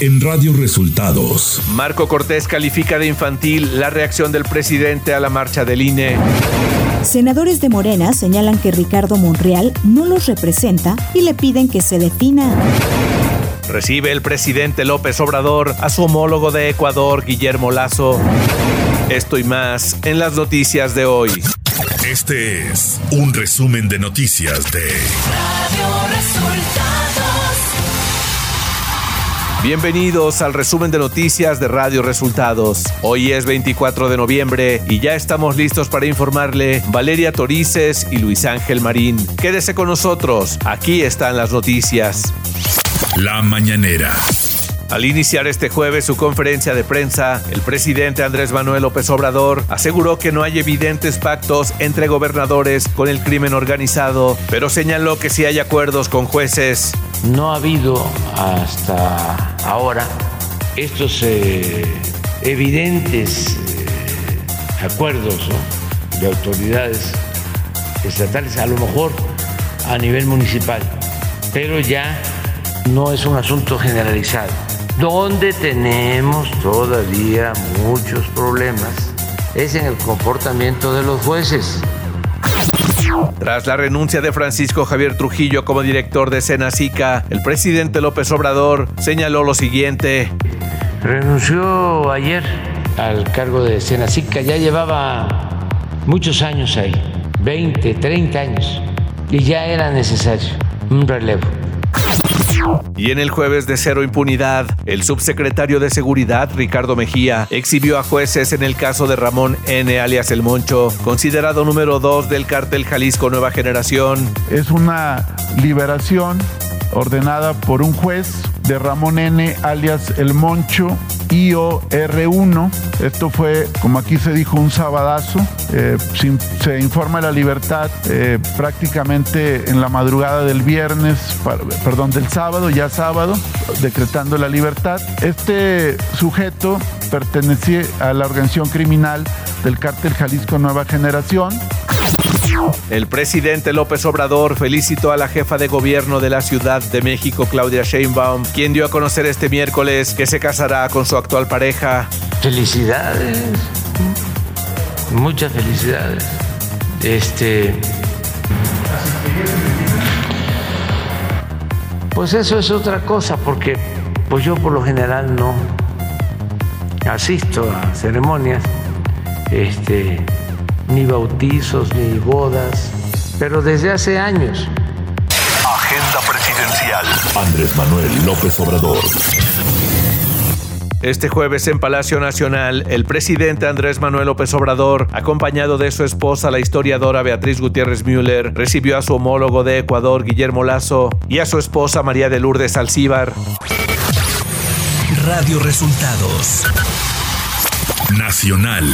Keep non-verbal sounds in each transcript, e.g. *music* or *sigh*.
en Radio Resultados. Marco Cortés califica de infantil la reacción del presidente a la marcha del INE. Senadores de Morena señalan que Ricardo Monreal no los representa y le piden que se defina. Recibe el presidente López Obrador a su homólogo de Ecuador, Guillermo Lazo. Esto y más en las noticias de hoy. Este es un resumen de noticias de Radio Resultados. Bienvenidos al resumen de noticias de Radio Resultados. Hoy es 24 de noviembre y ya estamos listos para informarle Valeria Torices y Luis Ángel Marín. Quédese con nosotros, aquí están las noticias. La mañanera. Al iniciar este jueves su conferencia de prensa, el presidente Andrés Manuel López Obrador aseguró que no hay evidentes pactos entre gobernadores con el crimen organizado, pero señaló que sí hay acuerdos con jueces. No ha habido hasta ahora estos eh, evidentes eh, acuerdos de autoridades estatales, a lo mejor a nivel municipal, pero ya no es un asunto generalizado donde tenemos todavía muchos problemas es en el comportamiento de los jueces. Tras la renuncia de Francisco Javier Trujillo como director de Senacica, el presidente López Obrador señaló lo siguiente. Renunció ayer al cargo de Senacica, ya llevaba muchos años ahí, 20, 30 años, y ya era necesario un relevo. Y en el jueves de cero impunidad, el subsecretario de Seguridad, Ricardo Mejía, exhibió a jueces en el caso de Ramón N. alias El Moncho, considerado número dos del cártel Jalisco Nueva Generación. Es una liberación ordenada por un juez de Ramón N. alias El Moncho, IOR1. Esto fue, como aquí se dijo, un sabadazo. Eh, se informa la libertad eh, prácticamente en la madrugada del viernes, perdón, del sábado, ya sábado, decretando la libertad. Este sujeto pertenecía a la organización criminal del cártel Jalisco Nueva Generación. El presidente López Obrador felicitó a la jefa de gobierno de la Ciudad de México, Claudia Sheinbaum, quien dio a conocer este miércoles que se casará con su actual pareja. Felicidades, muchas felicidades. Este. Pues eso es otra cosa, porque pues yo por lo general no asisto a ceremonias. Este ni bautizos, ni bodas, pero desde hace años. Agenda presidencial. Andrés Manuel López Obrador. Este jueves en Palacio Nacional, el presidente Andrés Manuel López Obrador, acompañado de su esposa, la historiadora Beatriz Gutiérrez Müller, recibió a su homólogo de Ecuador, Guillermo Lazo, y a su esposa María de Lourdes Alcíbar. Radio Resultados. Nacional.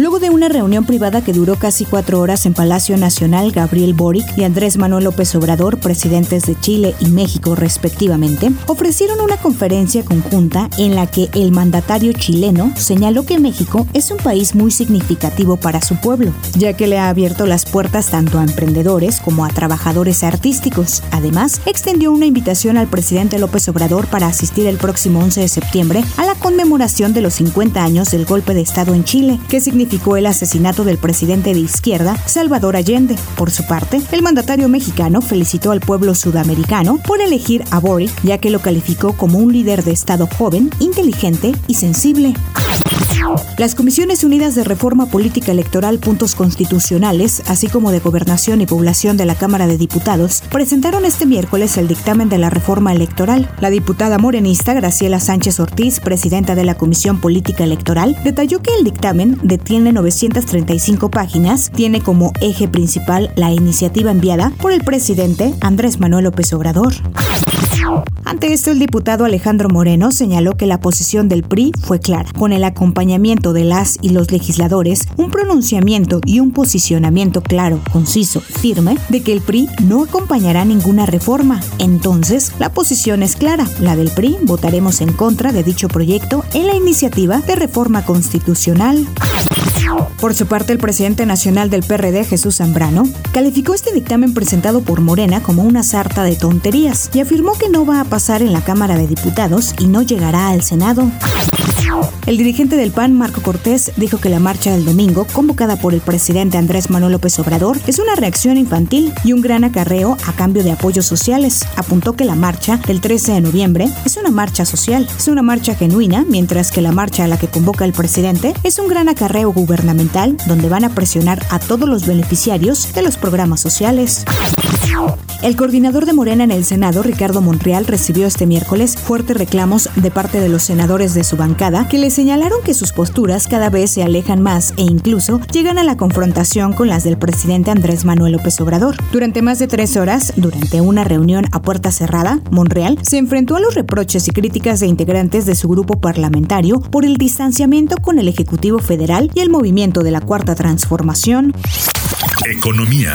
Luego de una reunión privada que duró casi cuatro horas en Palacio Nacional, Gabriel Boric y Andrés Manuel López Obrador, presidentes de Chile y México respectivamente, ofrecieron una conferencia conjunta en la que el mandatario chileno señaló que México es un país muy significativo para su pueblo, ya que le ha abierto las puertas tanto a emprendedores como a trabajadores artísticos. Además, extendió una invitación al presidente López Obrador para asistir el próximo 11 de septiembre a la conmemoración de los 50 años del golpe de Estado en Chile, que significa el asesinato del presidente de izquierda, Salvador Allende. Por su parte, el mandatario mexicano felicitó al pueblo sudamericano por elegir a Boric, ya que lo calificó como un líder de Estado joven, inteligente y sensible. Las Comisiones Unidas de Reforma Política Electoral Puntos Constitucionales, así como de Gobernación y Población de la Cámara de Diputados, presentaron este miércoles el dictamen de la reforma electoral. La diputada morenista Graciela Sánchez Ortiz, presidenta de la Comisión Política Electoral, detalló que el dictamen detiene 935 páginas, tiene como eje principal la iniciativa enviada por el presidente Andrés Manuel López Obrador. Ante esto, el diputado Alejandro Moreno señaló que la posición del PRI fue clara, con el acompañamiento de las y los legisladores, un pronunciamiento y un posicionamiento claro, conciso, firme, de que el PRI no acompañará ninguna reforma. Entonces, la posición es clara, la del PRI votaremos en contra de dicho proyecto en la iniciativa de reforma constitucional. Por su parte, el presidente nacional del PRD, Jesús Zambrano, calificó este dictamen presentado por Morena como una sarta de tonterías y afirmó que no va a pasar en la Cámara de Diputados y no llegará al Senado. El dirigente del PAN, Marco Cortés, dijo que la marcha del domingo, convocada por el presidente Andrés Manuel López Obrador, es una reacción infantil y un gran acarreo a cambio de apoyos sociales. Apuntó que la marcha del 13 de noviembre es una marcha social, es una marcha genuina, mientras que la marcha a la que convoca el presidente es un gran acarreo gubernamental donde van a presionar a todos los beneficiarios de los programas sociales. El coordinador de Morena en el Senado, Ricardo Monreal, recibió este miércoles fuertes reclamos de parte de los senadores de su bancada que le señalaron que sus posturas cada vez se alejan más e incluso llegan a la confrontación con las del presidente Andrés Manuel López Obrador. Durante más de tres horas, durante una reunión a puerta cerrada, Monreal se enfrentó a los reproches y críticas de integrantes de su grupo parlamentario por el distanciamiento con el Ejecutivo Federal y el movimiento de la Cuarta Transformación. Economía.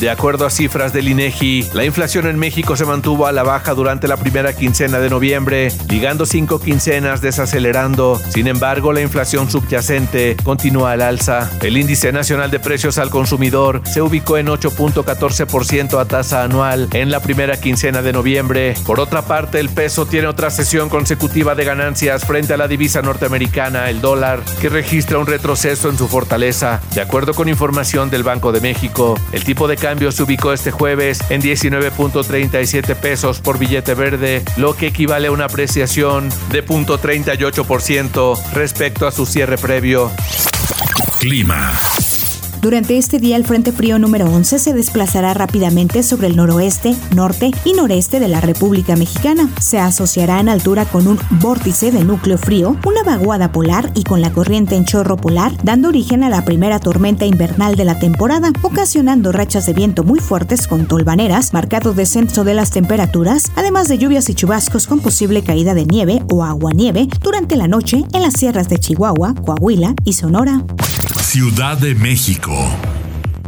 De acuerdo a cifras del INEGI, la inflación en México se mantuvo a la baja durante la primera quincena de noviembre, ligando cinco quincenas desacelerando. Sin embargo, la inflación subyacente continúa al alza. El índice nacional de precios al consumidor se ubicó en 8.14% a tasa anual en la primera quincena de noviembre. Por otra parte, el peso tiene otra sesión consecutiva de ganancias frente a la divisa norteamericana, el dólar, que registra un retroceso en su fortaleza. De acuerdo con información del Banco de México, el tipo de se ubicó este jueves en 19.37 pesos por billete verde, lo que equivale a una apreciación de 0.38% respecto a su cierre previo. Clima. Durante este día, el Frente Frío número 11 se desplazará rápidamente sobre el noroeste, norte y noreste de la República Mexicana. Se asociará en altura con un vórtice de núcleo frío, una vaguada polar y con la corriente en chorro polar, dando origen a la primera tormenta invernal de la temporada, ocasionando rachas de viento muy fuertes con tolvaneras, marcado descenso de las temperaturas, además de lluvias y chubascos con posible caída de nieve o aguanieve durante la noche en las sierras de Chihuahua, Coahuila y Sonora. Ciudad de México.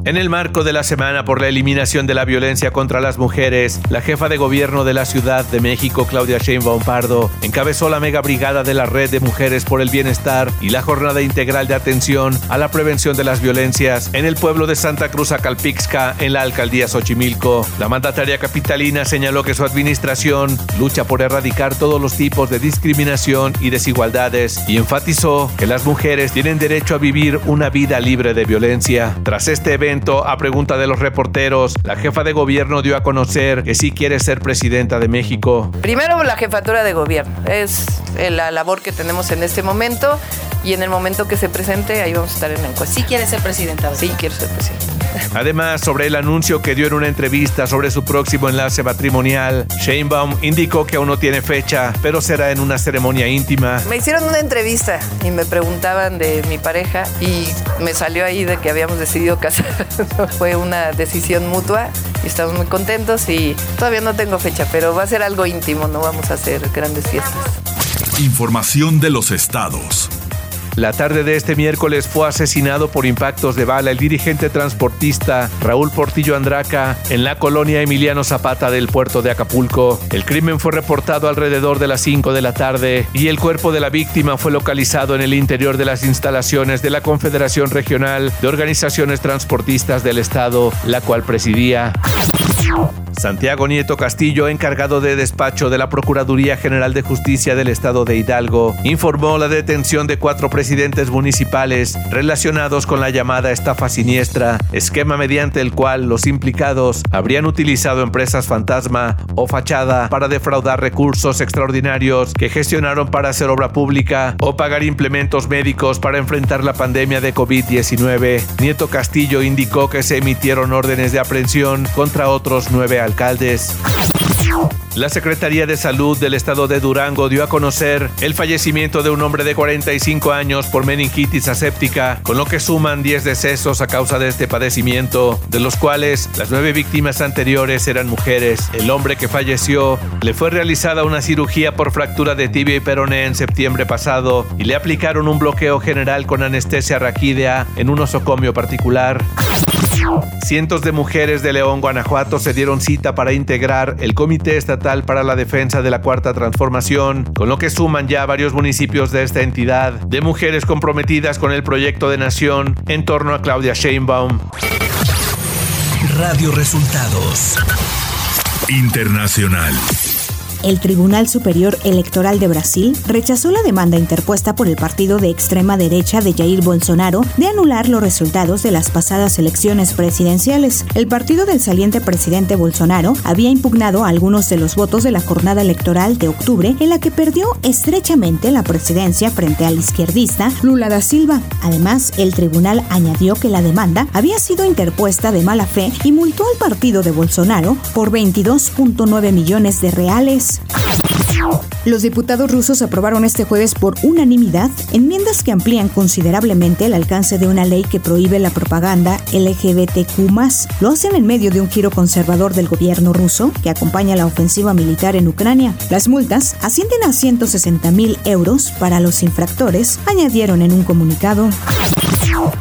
En el marco de la Semana por la Eliminación de la Violencia contra las Mujeres, la jefa de gobierno de la Ciudad de México, Claudia Sheinbaum Pardo, encabezó la mega brigada de la Red de Mujeres por el Bienestar y la Jornada Integral de Atención a la Prevención de las Violencias en el pueblo de Santa Cruz Acalpixca, en la alcaldía Xochimilco. La mandataria capitalina señaló que su administración lucha por erradicar todos los tipos de discriminación y desigualdades y enfatizó que las mujeres tienen derecho a vivir una vida libre de violencia. Tras este evento, a pregunta de los reporteros, la jefa de gobierno dio a conocer que sí quiere ser presidenta de México. Primero la jefatura de gobierno, es la labor que tenemos en este momento y en el momento que se presente ahí vamos a estar en la encuesta. Sí quiere ser presidenta. Sí quiero ser presidenta. Además, sobre el anuncio que dio en una entrevista sobre su próximo enlace matrimonial, Sheinbaum indicó que aún no tiene fecha, pero será en una ceremonia íntima. Me hicieron una entrevista y me preguntaban de mi pareja y me salió ahí de que habíamos decidido casar. *laughs* Fue una decisión mutua y estamos muy contentos y todavía no tengo fecha, pero va a ser algo íntimo, no vamos a hacer grandes fiestas. Información de los estados. La tarde de este miércoles fue asesinado por impactos de bala el dirigente transportista Raúl Portillo Andraca en la colonia Emiliano Zapata del puerto de Acapulco. El crimen fue reportado alrededor de las 5 de la tarde y el cuerpo de la víctima fue localizado en el interior de las instalaciones de la Confederación Regional de Organizaciones Transportistas del Estado, la cual presidía. Santiago Nieto Castillo, encargado de despacho de la Procuraduría General de Justicia del Estado de Hidalgo, informó la detención de cuatro presidentes municipales relacionados con la llamada estafa siniestra, esquema mediante el cual los implicados habrían utilizado empresas fantasma o fachada para defraudar recursos extraordinarios que gestionaron para hacer obra pública o pagar implementos médicos para enfrentar la pandemia de COVID-19. Nieto Castillo indicó que se emitieron órdenes de aprehensión contra nueve alcaldes. La Secretaría de Salud del Estado de Durango dio a conocer el fallecimiento de un hombre de 45 años por meningitis aséptica, con lo que suman 10 decesos a causa de este padecimiento, de los cuales las nueve víctimas anteriores eran mujeres. El hombre que falleció le fue realizada una cirugía por fractura de tibia y peroné en septiembre pasado y le aplicaron un bloqueo general con anestesia raquídea en un osocomio particular. Cientos de mujeres de León, Guanajuato se dieron cita para integrar el Comité Estatal para la Defensa de la Cuarta Transformación, con lo que suman ya varios municipios de esta entidad de mujeres comprometidas con el proyecto de nación en torno a Claudia Sheinbaum. Radio Resultados Internacional. El Tribunal Superior Electoral de Brasil rechazó la demanda interpuesta por el partido de extrema derecha de Jair Bolsonaro de anular los resultados de las pasadas elecciones presidenciales. El partido del saliente presidente Bolsonaro había impugnado algunos de los votos de la jornada electoral de octubre en la que perdió estrechamente la presidencia frente al izquierdista Lula da Silva. Además, el tribunal añadió que la demanda había sido interpuesta de mala fe y multó al partido de Bolsonaro por 22.9 millones de reales. Los diputados rusos aprobaron este jueves por unanimidad enmiendas que amplían considerablemente el alcance de una ley que prohíbe la propaganda LGBTQ. Lo hacen en medio de un giro conservador del gobierno ruso que acompaña la ofensiva militar en Ucrania. Las multas ascienden a 160 mil euros para los infractores, añadieron en un comunicado.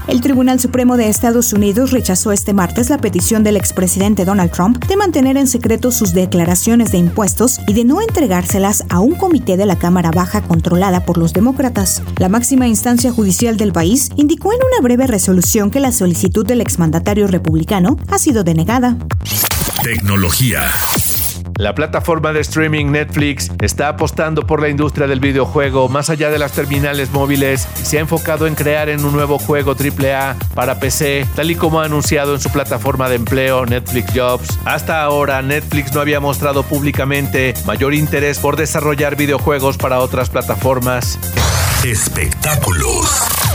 El Tribunal Supremo de Estados Unidos rechazó este martes la petición del expresidente Donald Trump de mantener en secreto sus declaraciones de impuestos y de no entregárselas a un comité de la Cámara Baja controlada por los demócratas. La máxima instancia judicial del país indicó en una breve resolución que la solicitud del exmandatario republicano ha sido denegada. Tecnología. La plataforma de streaming Netflix está apostando por la industria del videojuego más allá de las terminales móviles y se ha enfocado en crear en un nuevo juego AAA para PC, tal y como ha anunciado en su plataforma de empleo Netflix Jobs. Hasta ahora, Netflix no había mostrado públicamente mayor interés por desarrollar videojuegos para otras plataformas. Espectáculos.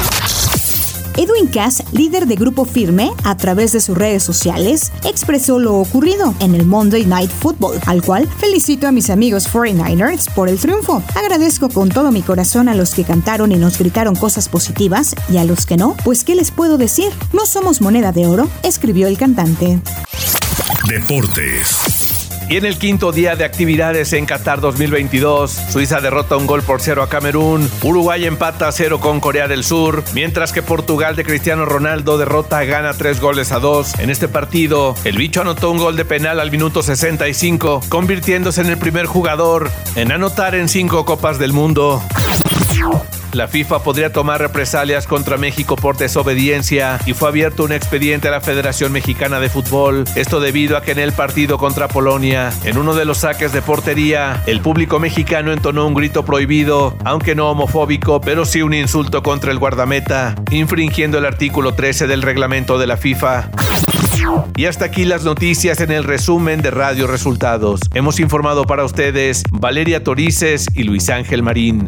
Edwin Cass, líder de Grupo Firme, a través de sus redes sociales, expresó lo ocurrido en el Monday Night Football, al cual felicito a mis amigos 49ers por el triunfo. Agradezco con todo mi corazón a los que cantaron y nos gritaron cosas positivas y a los que no, pues ¿qué les puedo decir? No somos moneda de oro, escribió el cantante. Deportes. Y en el quinto día de actividades en Qatar 2022, Suiza derrota un gol por cero a Camerún, Uruguay empata a cero con Corea del Sur, mientras que Portugal de Cristiano Ronaldo derrota gana tres goles a dos. En este partido, el bicho anotó un gol de penal al minuto 65, convirtiéndose en el primer jugador en anotar en cinco Copas del Mundo. La FIFA podría tomar represalias contra México por desobediencia y fue abierto un expediente a la Federación Mexicana de Fútbol. Esto debido a que en el partido contra Polonia, en uno de los saques de portería, el público mexicano entonó un grito prohibido, aunque no homofóbico, pero sí un insulto contra el guardameta, infringiendo el artículo 13 del reglamento de la FIFA. Y hasta aquí las noticias en el resumen de Radio Resultados. Hemos informado para ustedes Valeria Torices y Luis Ángel Marín.